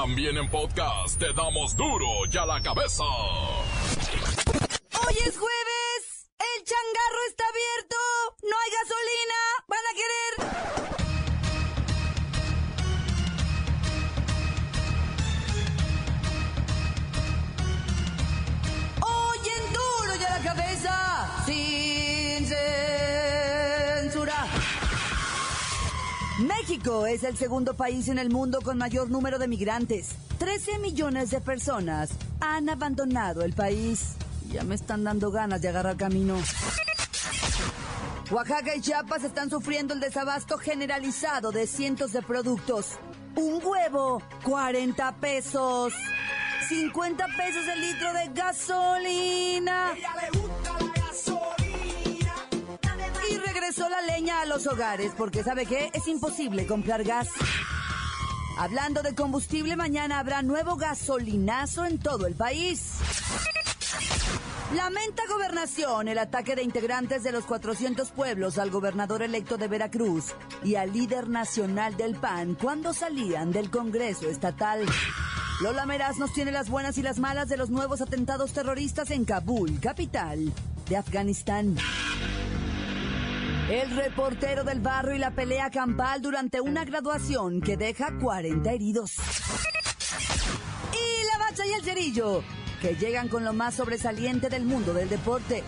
También en podcast te damos duro y a la cabeza. Hoy es jueves. El changarro está abierto. México es el segundo país en el mundo con mayor número de migrantes. 13 millones de personas han abandonado el país. Ya me están dando ganas de agarrar camino. Oaxaca y Chiapas están sufriendo el desabasto generalizado de cientos de productos. Un huevo, 40 pesos. 50 pesos el litro de gasolina. La leña a los hogares porque ¿sabe qué? Es imposible comprar gas. Hablando de combustible, mañana habrá nuevo gasolinazo en todo el país. Lamenta gobernación el ataque de integrantes de los 400 pueblos al gobernador electo de Veracruz y al líder nacional del PAN cuando salían del Congreso estatal. Lola Meraz nos tiene las buenas y las malas de los nuevos atentados terroristas en Kabul, capital de Afganistán. El reportero del barrio y la pelea campal durante una graduación que deja 40 heridos. Y la bacha y el cerillo, que llegan con lo más sobresaliente del mundo del deporte.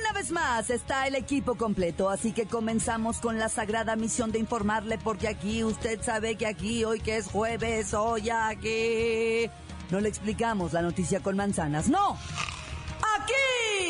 Una vez más está el equipo completo, así que comenzamos con la sagrada misión de informarle, porque aquí usted sabe que aquí, hoy que es jueves, hoy aquí, no le explicamos la noticia con manzanas, no.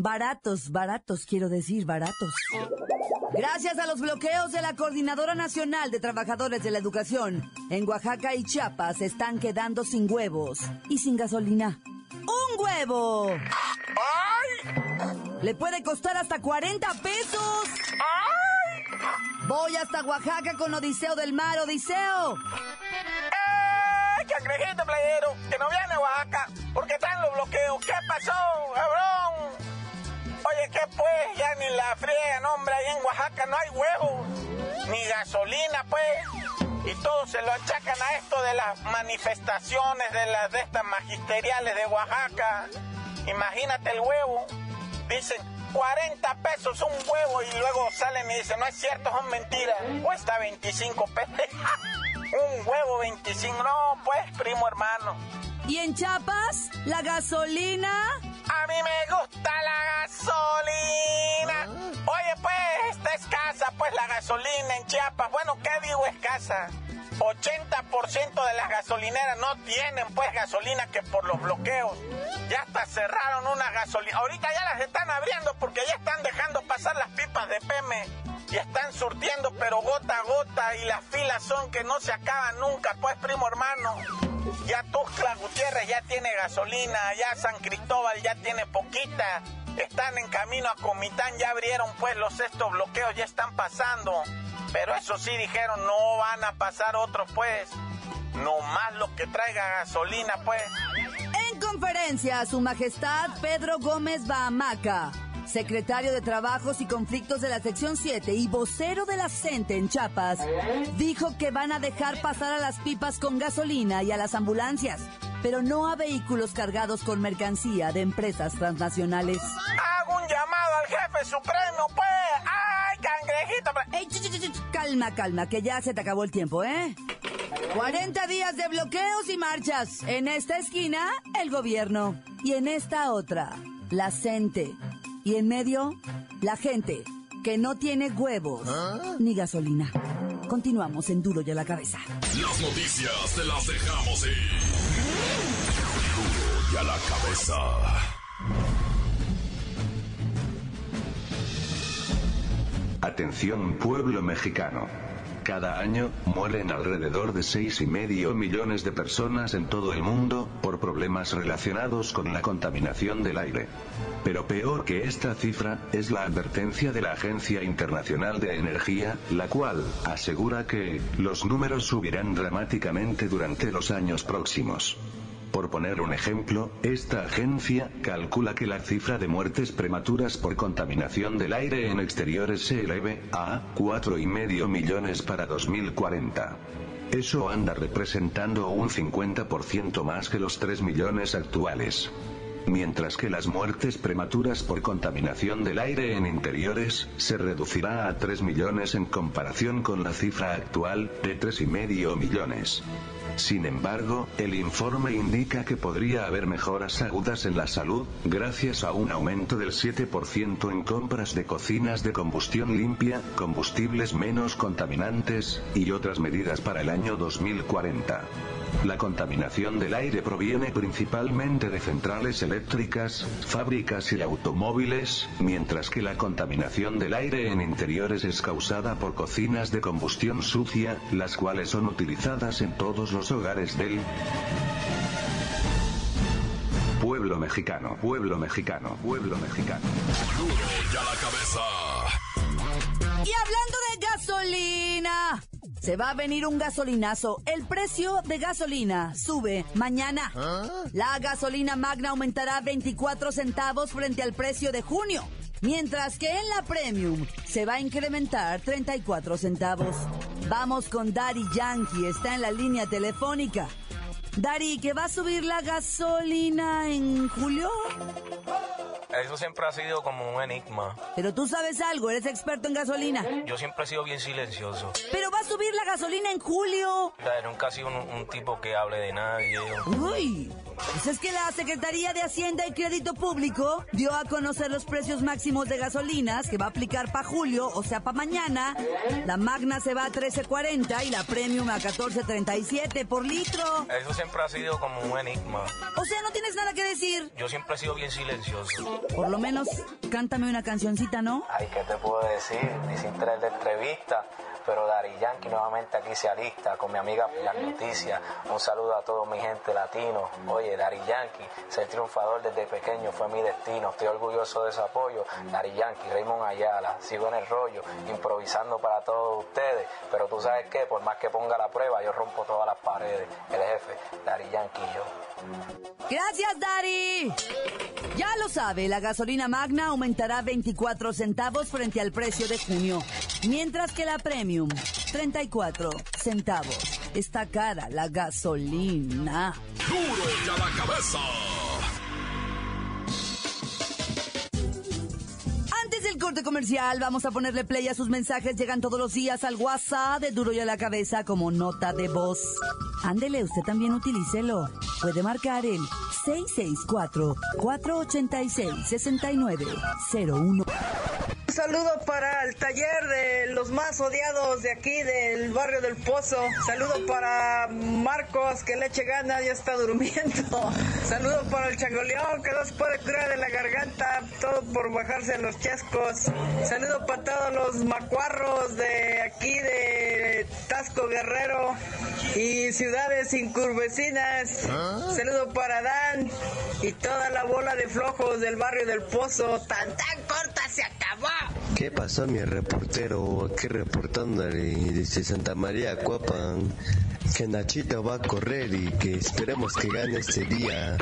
Baratos, baratos, quiero decir, baratos. Gracias a los bloqueos de la Coordinadora Nacional de Trabajadores de la Educación, en Oaxaca y Chiapas están quedando sin huevos y sin gasolina. ¡Un huevo! Le puede costar hasta 40 pesos. Voy hasta Oaxaca con Odiseo del Mar, Odiseo. ¡Eh, cangrejito playero! Que no viene a Oaxaca porque están los bloqueos. ¿Qué pasó, cabrón? Oye, ¿qué pues? Ya ni la friega, no, hombre, ahí en Oaxaca no hay huevos, ni gasolina, pues. Y todo se lo achacan a esto de las manifestaciones de las de estas magisteriales de Oaxaca. Imagínate el huevo. Dicen 40 pesos un huevo y luego salen y dicen, no es cierto, son mentiras. Cuesta 25 pesos. un huevo 25. No, pues, primo hermano. ¿Y en Chiapas? ¿La gasolina? A mí me gusta la gasolina. Oye, pues, está escasa, pues, la gasolina en Chiapas. Bueno, ¿qué digo escasa? 80% de las gasolineras no tienen, pues, gasolina que por los bloqueos. Ya hasta cerraron una gasolina. Ahorita ya las están abriendo porque ya están dejando pasar las pipas de PM. Y están surtiendo, pero gota a gota. Y las filas son que no se acaban nunca, pues, primo hermano. Ya Tuxtla Gutiérrez ya tiene gasolina, ya San Cristóbal ya tiene poquita. Están en camino a Comitán, ya abrieron pues los estos bloqueos, ya están pasando. Pero eso sí dijeron, no van a pasar otros pues. No más lo que traiga gasolina pues. En conferencia, Su Majestad Pedro Gómez Bahamaca, secretario de Trabajos y Conflictos de la Sección 7 y vocero de la CENTE en Chiapas, dijo que van a dejar pasar a las pipas con gasolina y a las ambulancias, pero no a vehículos cargados con mercancía de empresas transnacionales. Hago un llamado al jefe supremo pues. ¡Ay, cangrejito! Ey, ch, ch, ch, ch, calma, calma, que ya se te acabó el tiempo, ¿eh? 40 días de bloqueos y marchas. En esta esquina, el gobierno. Y en esta otra, la CENTE. Y en medio, la gente que no tiene huevos ni gasolina. Continuamos en Duro y a la cabeza. Las noticias te las dejamos ir. Duro y a la cabeza. Atención pueblo mexicano. Cada año, mueren alrededor de seis y medio millones de personas en todo el mundo, por problemas relacionados con la contaminación del aire. Pero peor que esta cifra, es la advertencia de la Agencia Internacional de Energía, la cual, asegura que, los números subirán dramáticamente durante los años próximos. Por poner un ejemplo, esta agencia calcula que la cifra de muertes prematuras por contaminación del aire en exteriores se eleve a 4,5 millones para 2040. Eso anda representando un 50% más que los 3 millones actuales. Mientras que las muertes prematuras por contaminación del aire en interiores se reducirá a 3 millones en comparación con la cifra actual de 3,5 millones. Sin embargo, el informe indica que podría haber mejoras agudas en la salud, gracias a un aumento del 7% en compras de cocinas de combustión limpia, combustibles menos contaminantes, y otras medidas para el año 2040. La contaminación del aire proviene principalmente de centrales eléctricas, fábricas y automóviles, mientras que la contaminación del aire en interiores es causada por cocinas de combustión sucia, las cuales son utilizadas en todos los hogares del pueblo mexicano, pueblo mexicano, pueblo mexicano. Duro ya la cabeza. Y hablando de gasolina, se va a venir un gasolinazo. El precio de gasolina sube mañana. La gasolina magna aumentará 24 centavos frente al precio de junio. Mientras que en la premium se va a incrementar 34 centavos. Vamos con Daddy Yankee, está en la línea telefónica. Dari, ¿que va a subir la gasolina en julio? Eso siempre ha sido como un enigma. Pero tú sabes algo, eres experto en gasolina. Yo siempre he sido bien silencioso. Pero subir la gasolina en julio. Nunca he sido un, un tipo que hable de nadie. Uy, pues es que la Secretaría de Hacienda y Crédito Público dio a conocer los precios máximos de gasolinas que va a aplicar para julio, o sea, para mañana. La Magna se va a 13.40 y la Premium a 14.37 por litro. Eso siempre ha sido como un enigma. O sea, no tienes nada que decir. Yo siempre he sido bien silencioso. Por lo menos, cántame una cancioncita, ¿no? Ay, ¿qué te puedo decir? Ni sin traer de entrevista. Pero Dari Yankee nuevamente aquí se alista con mi amiga Las Noticias. Un saludo a toda mi gente latino. Oye, Dari Yankee, ser triunfador desde pequeño fue mi destino. Estoy orgulloso de su apoyo. Dari Yankee, Raymond Ayala, sigo en el rollo, improvisando para todos ustedes. Pero tú sabes qué, por más que ponga la prueba, yo rompo todas las paredes. El jefe, Dari Yankee yo. Gracias, Dari. Ya lo sabe, la gasolina magna aumentará 24 centavos frente al precio de junio, mientras que la premium, 34 centavos. Está cara la gasolina. Duro ya la cabeza. Antes del corte comercial, vamos a ponerle play a sus mensajes. Llegan todos los días al WhatsApp de Duro y a la Cabeza como nota de voz. Ándele, usted también utilícelo. Puede marcar el 664-486-6901. Un saludo para el taller de los más odiados de aquí del barrio del Pozo. Saludo para Marcos que le eche ganas, ya está durmiendo. Saludo para el changoleón que no se puede curar de la garganta, todo por bajarse los chascos. Saludo para todos los macuarros de aquí de Tasco Guerrero y ciudades incurvecinas. Saludo para Dan y toda la bola de flojos del barrio del Pozo. Tan tan corta se acabó. ¿Qué pasó, mi reportero? Aquí reportándole desde Santa María Cuapan que Nachito va a correr y que esperemos que gane este día.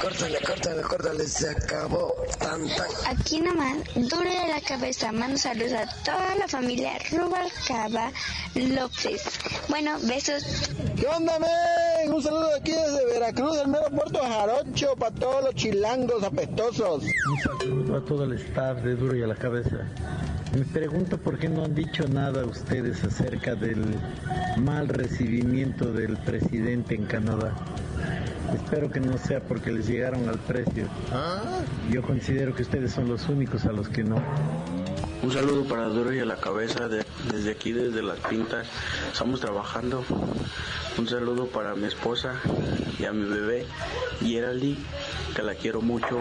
Córtale, córtale, córtale, se acabó. Tan, tan. Aquí nomás, duro de la cabeza, mando saludos a toda la familia Rubalcaba López. Bueno, besos. ¿Qué onda, men? Un saludo aquí desde Veracruz, del mero puerto Jarocho, para todos los chilangos apestosos. Un saludo a todo el staff de Duro y a la Cabeza. Me pregunto por qué no han dicho nada ustedes acerca del mal recibimiento del presidente en Canadá. Espero que no sea porque les llegaron al precio. Yo considero que ustedes son los únicos a los que no. Un saludo para Duro y a la cabeza de- desde aquí, desde las pintas. Estamos trabajando. Un saludo para mi esposa y a mi bebé, Geraldine, que la quiero mucho.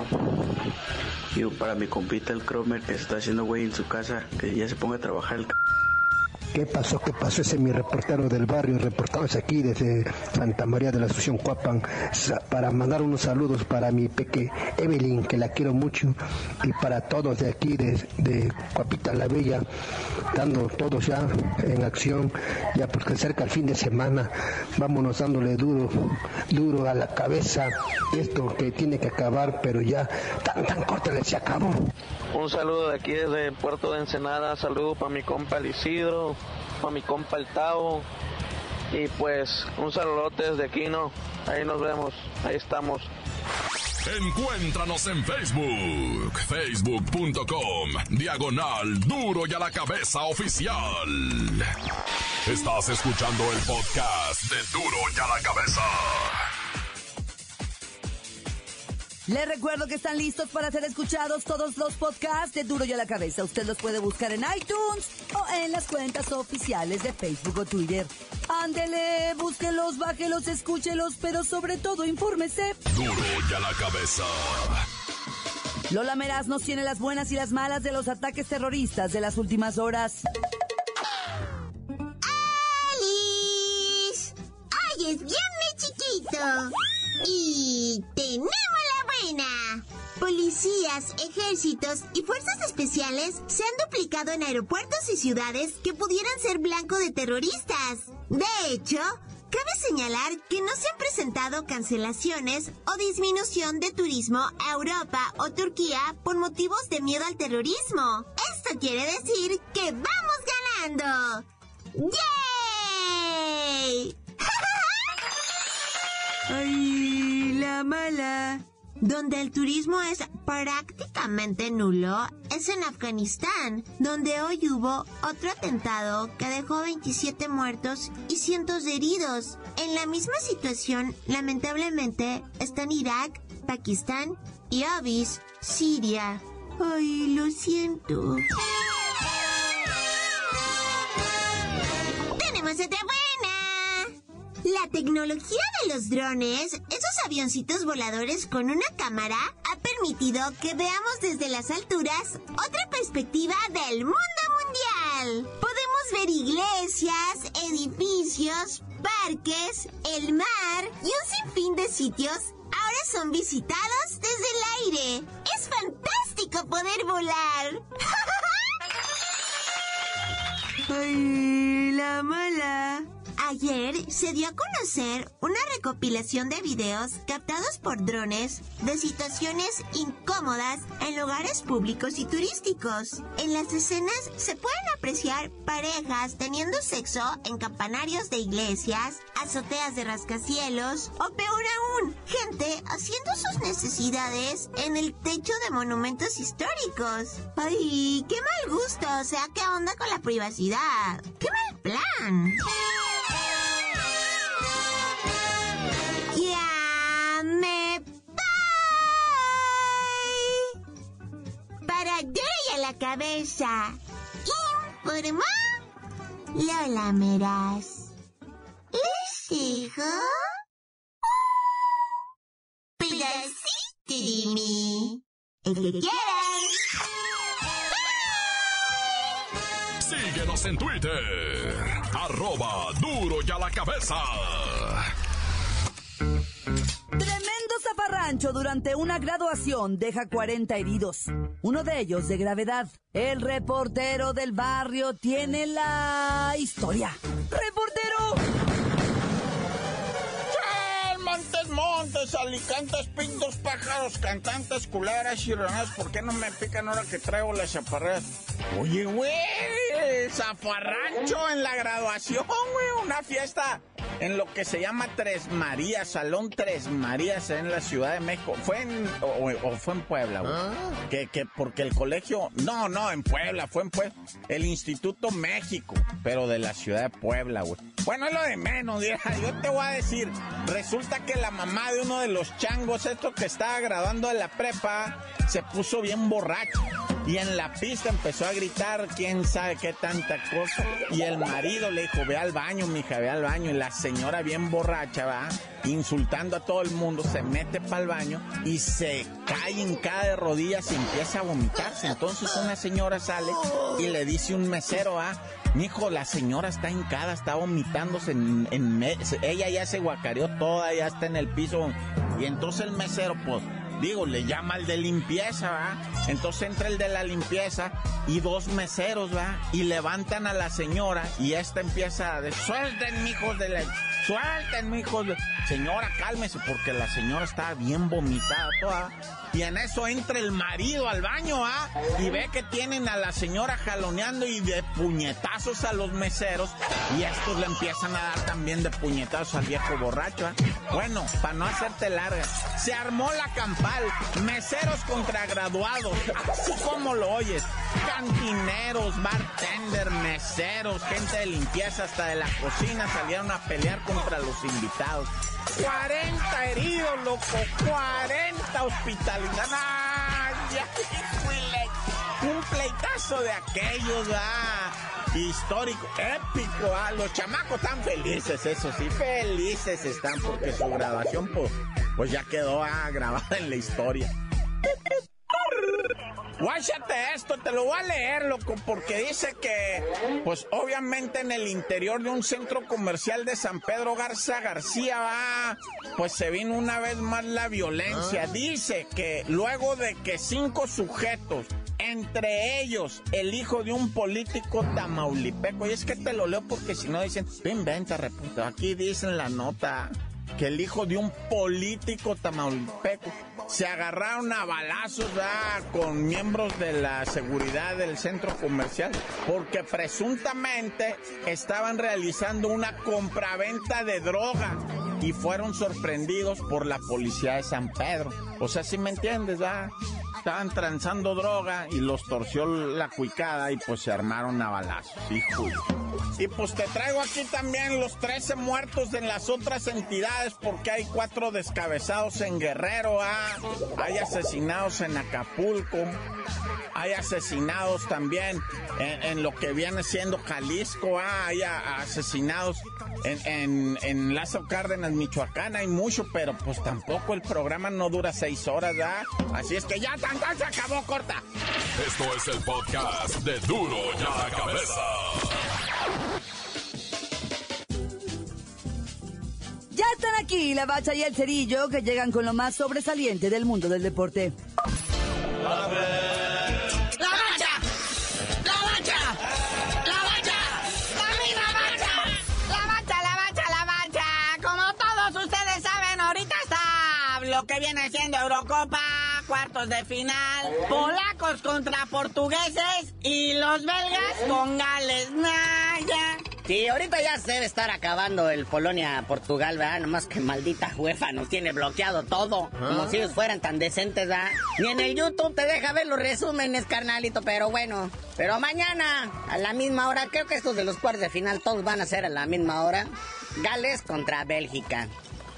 Y para mi compita el Cromer, está haciendo güey en su casa, que ya se ponga a trabajar el ¿Qué pasó? ¿Qué pasó? Ese es mi reportero del barrio, reportándose aquí desde Santa María de la Asunción Cuapan, para mandar unos saludos para mi peque Evelyn, que la quiero mucho, y para todos de aquí, de, de Cuapita la Bella, dando todos ya en acción, ya porque cerca el fin de semana, vámonos dándole duro, duro a la cabeza, esto que tiene que acabar, pero ya tan, tan corto le se acabó. Un saludo de aquí desde Puerto de Ensenada, saludo para mi compa el Isidro, para mi compa el Tavo, y pues un saludote desde aquí, ¿no? Ahí nos vemos, ahí estamos. Encuéntranos en Facebook, facebook.com, diagonal duro y a la cabeza oficial. Estás escuchando el podcast de duro y a la cabeza. Les recuerdo que están listos para ser escuchados todos los podcasts de Duro y a la Cabeza. Usted los puede buscar en iTunes o en las cuentas oficiales de Facebook o Twitter. Ándele, búsquelos, bájelos, escúchelos, pero sobre todo infórmese. Duro y a la Cabeza. Lola Meraz nos tiene las buenas y las malas de los ataques terroristas de las últimas horas. ¡Alice! ¡Ay, es bien mi chiquito! Y tenemos Policías, ejércitos y fuerzas especiales se han duplicado en aeropuertos y ciudades que pudieran ser blanco de terroristas. De hecho, cabe señalar que no se han presentado cancelaciones o disminución de turismo a Europa o Turquía por motivos de miedo al terrorismo. Esto quiere decir que vamos ganando. ¡Yay! ¡Ay, la mala! Donde el turismo es prácticamente nulo es en Afganistán, donde hoy hubo otro atentado que dejó 27 muertos y cientos de heridos. En la misma situación, lamentablemente, están Irak, Pakistán y Avis, Siria. Ay, lo siento. La tecnología de los drones, esos avioncitos voladores con una cámara, ha permitido que veamos desde las alturas otra perspectiva del mundo mundial. Podemos ver iglesias, edificios, parques, el mar y un sinfín de sitios ahora son visitados desde el aire. Es fantástico poder volar. ¡Ay, la mala! Ayer se dio a conocer una recopilación de videos captados por drones de situaciones incómodas en lugares públicos y turísticos. En las escenas se pueden apreciar parejas teniendo sexo en campanarios de iglesias, azoteas de rascacielos o peor aún, gente haciendo sus necesidades en el techo de monumentos históricos. ¡Ay, qué mal gusto! O sea, ¿qué onda con la privacidad? ¡Qué mal plan! Cabeza. Informó Lola Meraz. Les dijo pedacito de mí. El que quieran. Síguenos en Twitter. Arroba duro y a la cabeza. Durante una graduación deja 40 heridos, uno de ellos de gravedad. El reportero del barrio tiene la historia. ¡Reportero! Montes, alicantes, pintos, pájaros, cantantes, culeras y renas, ¿por qué no me pican ahora que traigo las chaparreras? Oye, güey, zafarrancho en la graduación, güey, una fiesta en lo que se llama Tres Marías, Salón Tres Marías en la Ciudad de México. ¿Fue en, o, fue en Puebla, güey? Ah. Que, que porque el colegio, no, no, en Puebla, fue en Puebla. El Instituto México, pero de la Ciudad de Puebla, güey. Bueno, es lo de menos, yo te voy a decir, resulta que la mamá de uno de los changos, esto que estaba graduando en la prepa, se puso bien borracho y en la pista empezó a gritar quién sabe qué tanta cosa. Y el marido le dijo, ve al baño, mija, ve al baño. Y la señora bien borracha, va, insultando a todo el mundo, se mete para el baño y se cae en cada de rodillas y empieza a vomitarse. Entonces una señora sale y le dice un mesero, ah, Mijo, la señora está hincada, está vomitándose en, en ella ya se guacareó toda, ya está en el piso. Y entonces el mesero, pues, digo, le llama al de limpieza, ¿va? Entonces entra el de la limpieza y dos meseros, ¿va? Y levantan a la señora y esta empieza a decir, suelten, mijos de la... Suelten, mijos de... Señora, cálmese, porque la señora está bien vomitada toda. Y en eso entra el marido al baño, ¿ah? Y ve que tienen a la señora jaloneando y de puñetazos a los meseros. Y estos le empiezan a dar también de puñetazos al viejo borracho, ¿ah? Bueno, para no hacerte larga, se armó la Meseros contra graduados, así como lo oyes. Cantineros, bartender, meseros, gente de limpieza hasta de la cocina salieron a pelear contra los invitados. 40 heridos, loco, 40 hospitalizados. Pleitazo de aquellos, ah, histórico, épico, ah. Los chamacos están felices, eso sí, felices están porque su grabación, pues, pues ya quedó ah, grabada en la historia. Guáchate esto, te lo voy a leer, loco, porque dice que, pues obviamente en el interior de un centro comercial de San Pedro Garza García va, pues se vino una vez más la violencia. Ah. Dice que luego de que cinco sujetos, entre ellos el hijo de un político tamaulipeco, y es que te lo leo porque si no dicen, inventa, reputo, aquí dicen la nota que el hijo de un político tamaulipeco se agarraron a balazos con miembros de la seguridad del centro comercial porque presuntamente estaban realizando una compraventa de droga y fueron sorprendidos por la policía de San Pedro. O sea, si me entiendes, ¿verdad? Estaban transando droga y los torció la cuicada y pues se armaron a balazos, hijo. Y pues te traigo aquí también los 13 muertos en las otras entidades porque hay cuatro descabezados en Guerrero, ¿ah? hay asesinados en Acapulco, hay asesinados también en, lo que viene siendo Jalisco, ¿ah? hay asesinados en, en, en Lázaro Cárdenas, Michoacán, hay mucho, pero pues tampoco el programa no dura seis horas, ¿ah? Así es que ya tan, se acabó corta. Esto es el podcast de Duro ya la cabeza. Ya están aquí la bacha y el cerillo que llegan con lo más sobresaliente del mundo del deporte. que viene siendo Eurocopa, cuartos de final, polacos contra portugueses y los belgas con Gales. Naya. Sí, ahorita ya se debe estar acabando el Polonia-Portugal, ¿verdad? Nomás que maldita UEFA nos tiene bloqueado todo. Como si ellos fueran tan decentes, ¿verdad? Ni en el YouTube te deja ver los resúmenes, carnalito, pero bueno. Pero mañana, a la misma hora, creo que estos de los cuartos de final todos van a ser a la misma hora. Gales contra Bélgica.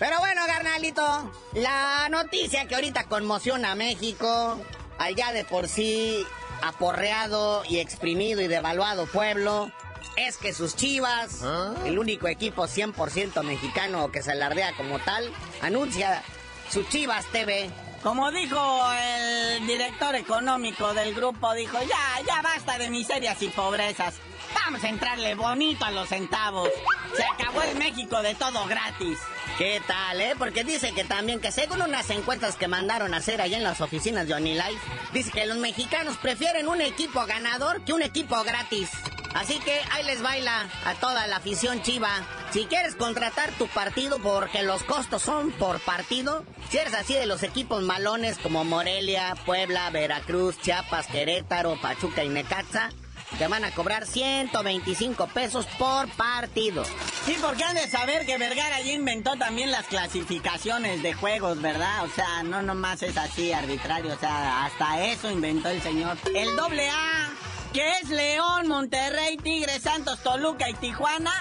Pero bueno, carnalito, la noticia que ahorita conmociona a México, allá de por sí aporreado y exprimido y devaluado pueblo, es que sus chivas, ¿Ah? el único equipo 100% mexicano que se alardea como tal, anuncia su Chivas TV. Como dijo el director económico del grupo, dijo, ya, ya basta de miserias y pobrezas. Vamos a entrarle bonito a los centavos. Se acabó el México de todo gratis. ¿Qué tal, eh? Porque dice que también que según unas encuestas que mandaron a hacer allá en las oficinas de OnlyLife, dice que los mexicanos prefieren un equipo ganador que un equipo gratis. Así que ahí les baila a toda la afición chiva. Si quieres contratar tu partido porque los costos son por partido, si eres así de los equipos malones como Morelia, Puebla, Veracruz, Chiapas, Querétaro, Pachuca y Necaxa, te van a cobrar 125 pesos por partido. Sí, porque han de saber que Vergara ya inventó también las clasificaciones de juegos, ¿verdad? O sea, no nomás es así arbitrario, o sea, hasta eso inventó el señor. El doble A, que es León, Monterrey, Tigres, Santos, Toluca y Tijuana,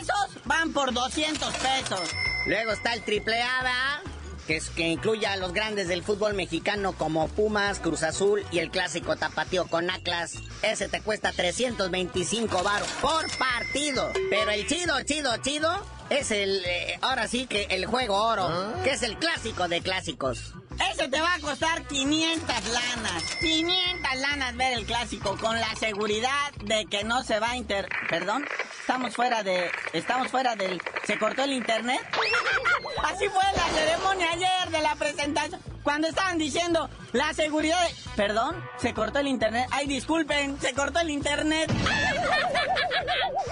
esos van por 200 pesos. Luego está el triple A, que, es, que incluye a los grandes del fútbol mexicano como Pumas, Cruz Azul y el clásico tapatío con Atlas. Ese te cuesta 325 baros por partido. Pero el chido, chido, chido es el, eh, ahora sí que el juego oro, que es el clásico de clásicos. Ese te va a costar 500 lanas. 500 lanas ver el clásico con la seguridad de que no se va a inter... Perdón, estamos fuera de... Estamos fuera del... ¿Se cortó el internet? Así fue la ceremonia ayer de la presentación. Cuando estaban diciendo la seguridad... Perdón, se cortó el internet. Ay, disculpen, se cortó el internet.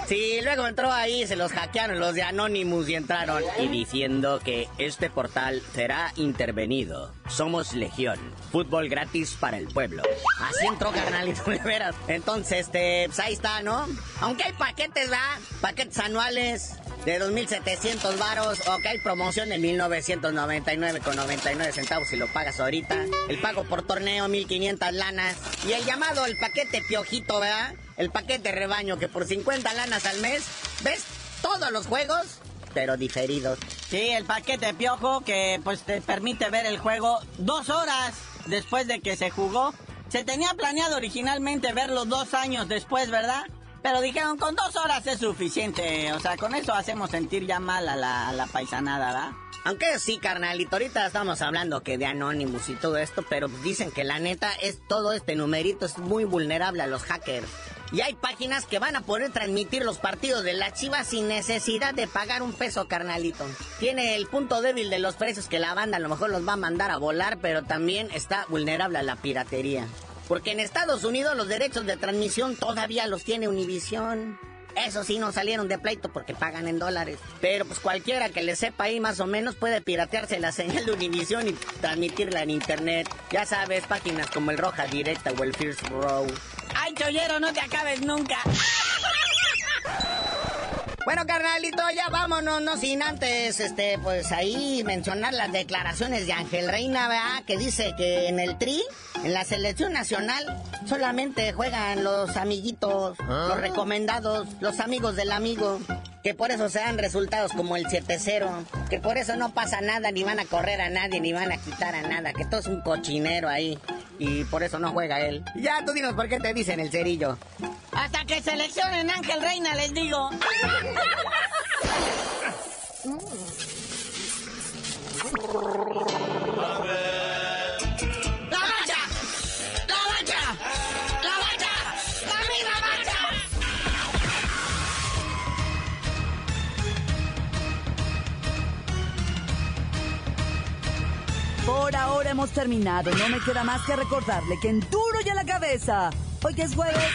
Sí, luego entró ahí, se los hackearon los de Anonymous y entraron y diciendo que este portal será intervenido. Somos Legión, fútbol gratis para el pueblo. Así entró carnalito, de veras. Entonces, este, pues ahí está, ¿no? Aunque hay paquetes, ¿verdad? Paquetes anuales de 2.700 varos o que hay promoción de 1.999 con 99 centavos si lo pagas ahorita. El pago por torneo, 1.500 lanas. Y el llamado, el paquete piojito, ¿verdad? El paquete rebaño que por 50 lanas al mes, ¿ves? Todos los juegos, pero diferidos. Sí, el paquete piojo que pues te permite ver el juego dos horas después de que se jugó. Se tenía planeado originalmente verlo dos años después, ¿verdad? Pero dijeron, con dos horas es suficiente. O sea, con eso hacemos sentir ya mal a la, a la paisanada, ¿verdad? Aunque sí, carnalito, ahorita estamos hablando que de Anonymous y todo esto, pero dicen que la neta es todo este numerito es muy vulnerable a los hackers. Y hay páginas que van a poder transmitir los partidos de la Chivas sin necesidad de pagar un peso, carnalito. Tiene el punto débil de los precios que la banda a lo mejor los va a mandar a volar, pero también está vulnerable a la piratería. Porque en Estados Unidos los derechos de transmisión todavía los tiene Univision. Eso sí, no salieron de pleito porque pagan en dólares. Pero pues cualquiera que le sepa ahí más o menos puede piratearse la señal de Univision y transmitirla en internet. Ya sabes, páginas como el Roja Directa o el First Row. ¡Ay, chollero, no te acabes nunca! Bueno, carnalito, ya vámonos, no sin antes, este, pues ahí mencionar las declaraciones de Ángel Reina, ¿verdad? Que dice que en el tri, en la selección nacional, solamente juegan los amiguitos, los recomendados, los amigos del amigo. Que por eso se dan resultados como el 7-0. Que por eso no pasa nada, ni van a correr a nadie, ni van a quitar a nada. Que todo es un cochinero ahí. Y por eso no juega él. Ya tú dinos por qué te dicen el cerillo. Hasta que seleccionen Ángel Reina, les digo. Por ahora hemos terminado. No me queda más que recordarle que en duro y a la cabeza. Hoy que es jueves.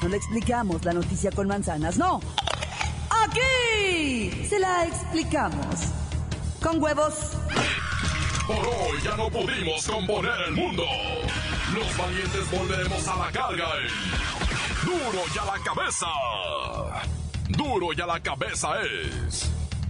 No le explicamos la noticia con manzanas, no. Aquí se la explicamos. Con huevos. Por hoy ya no pudimos componer el mundo. Los valientes volveremos a la carga. en Duro y a la cabeza. Duro y a la cabeza es.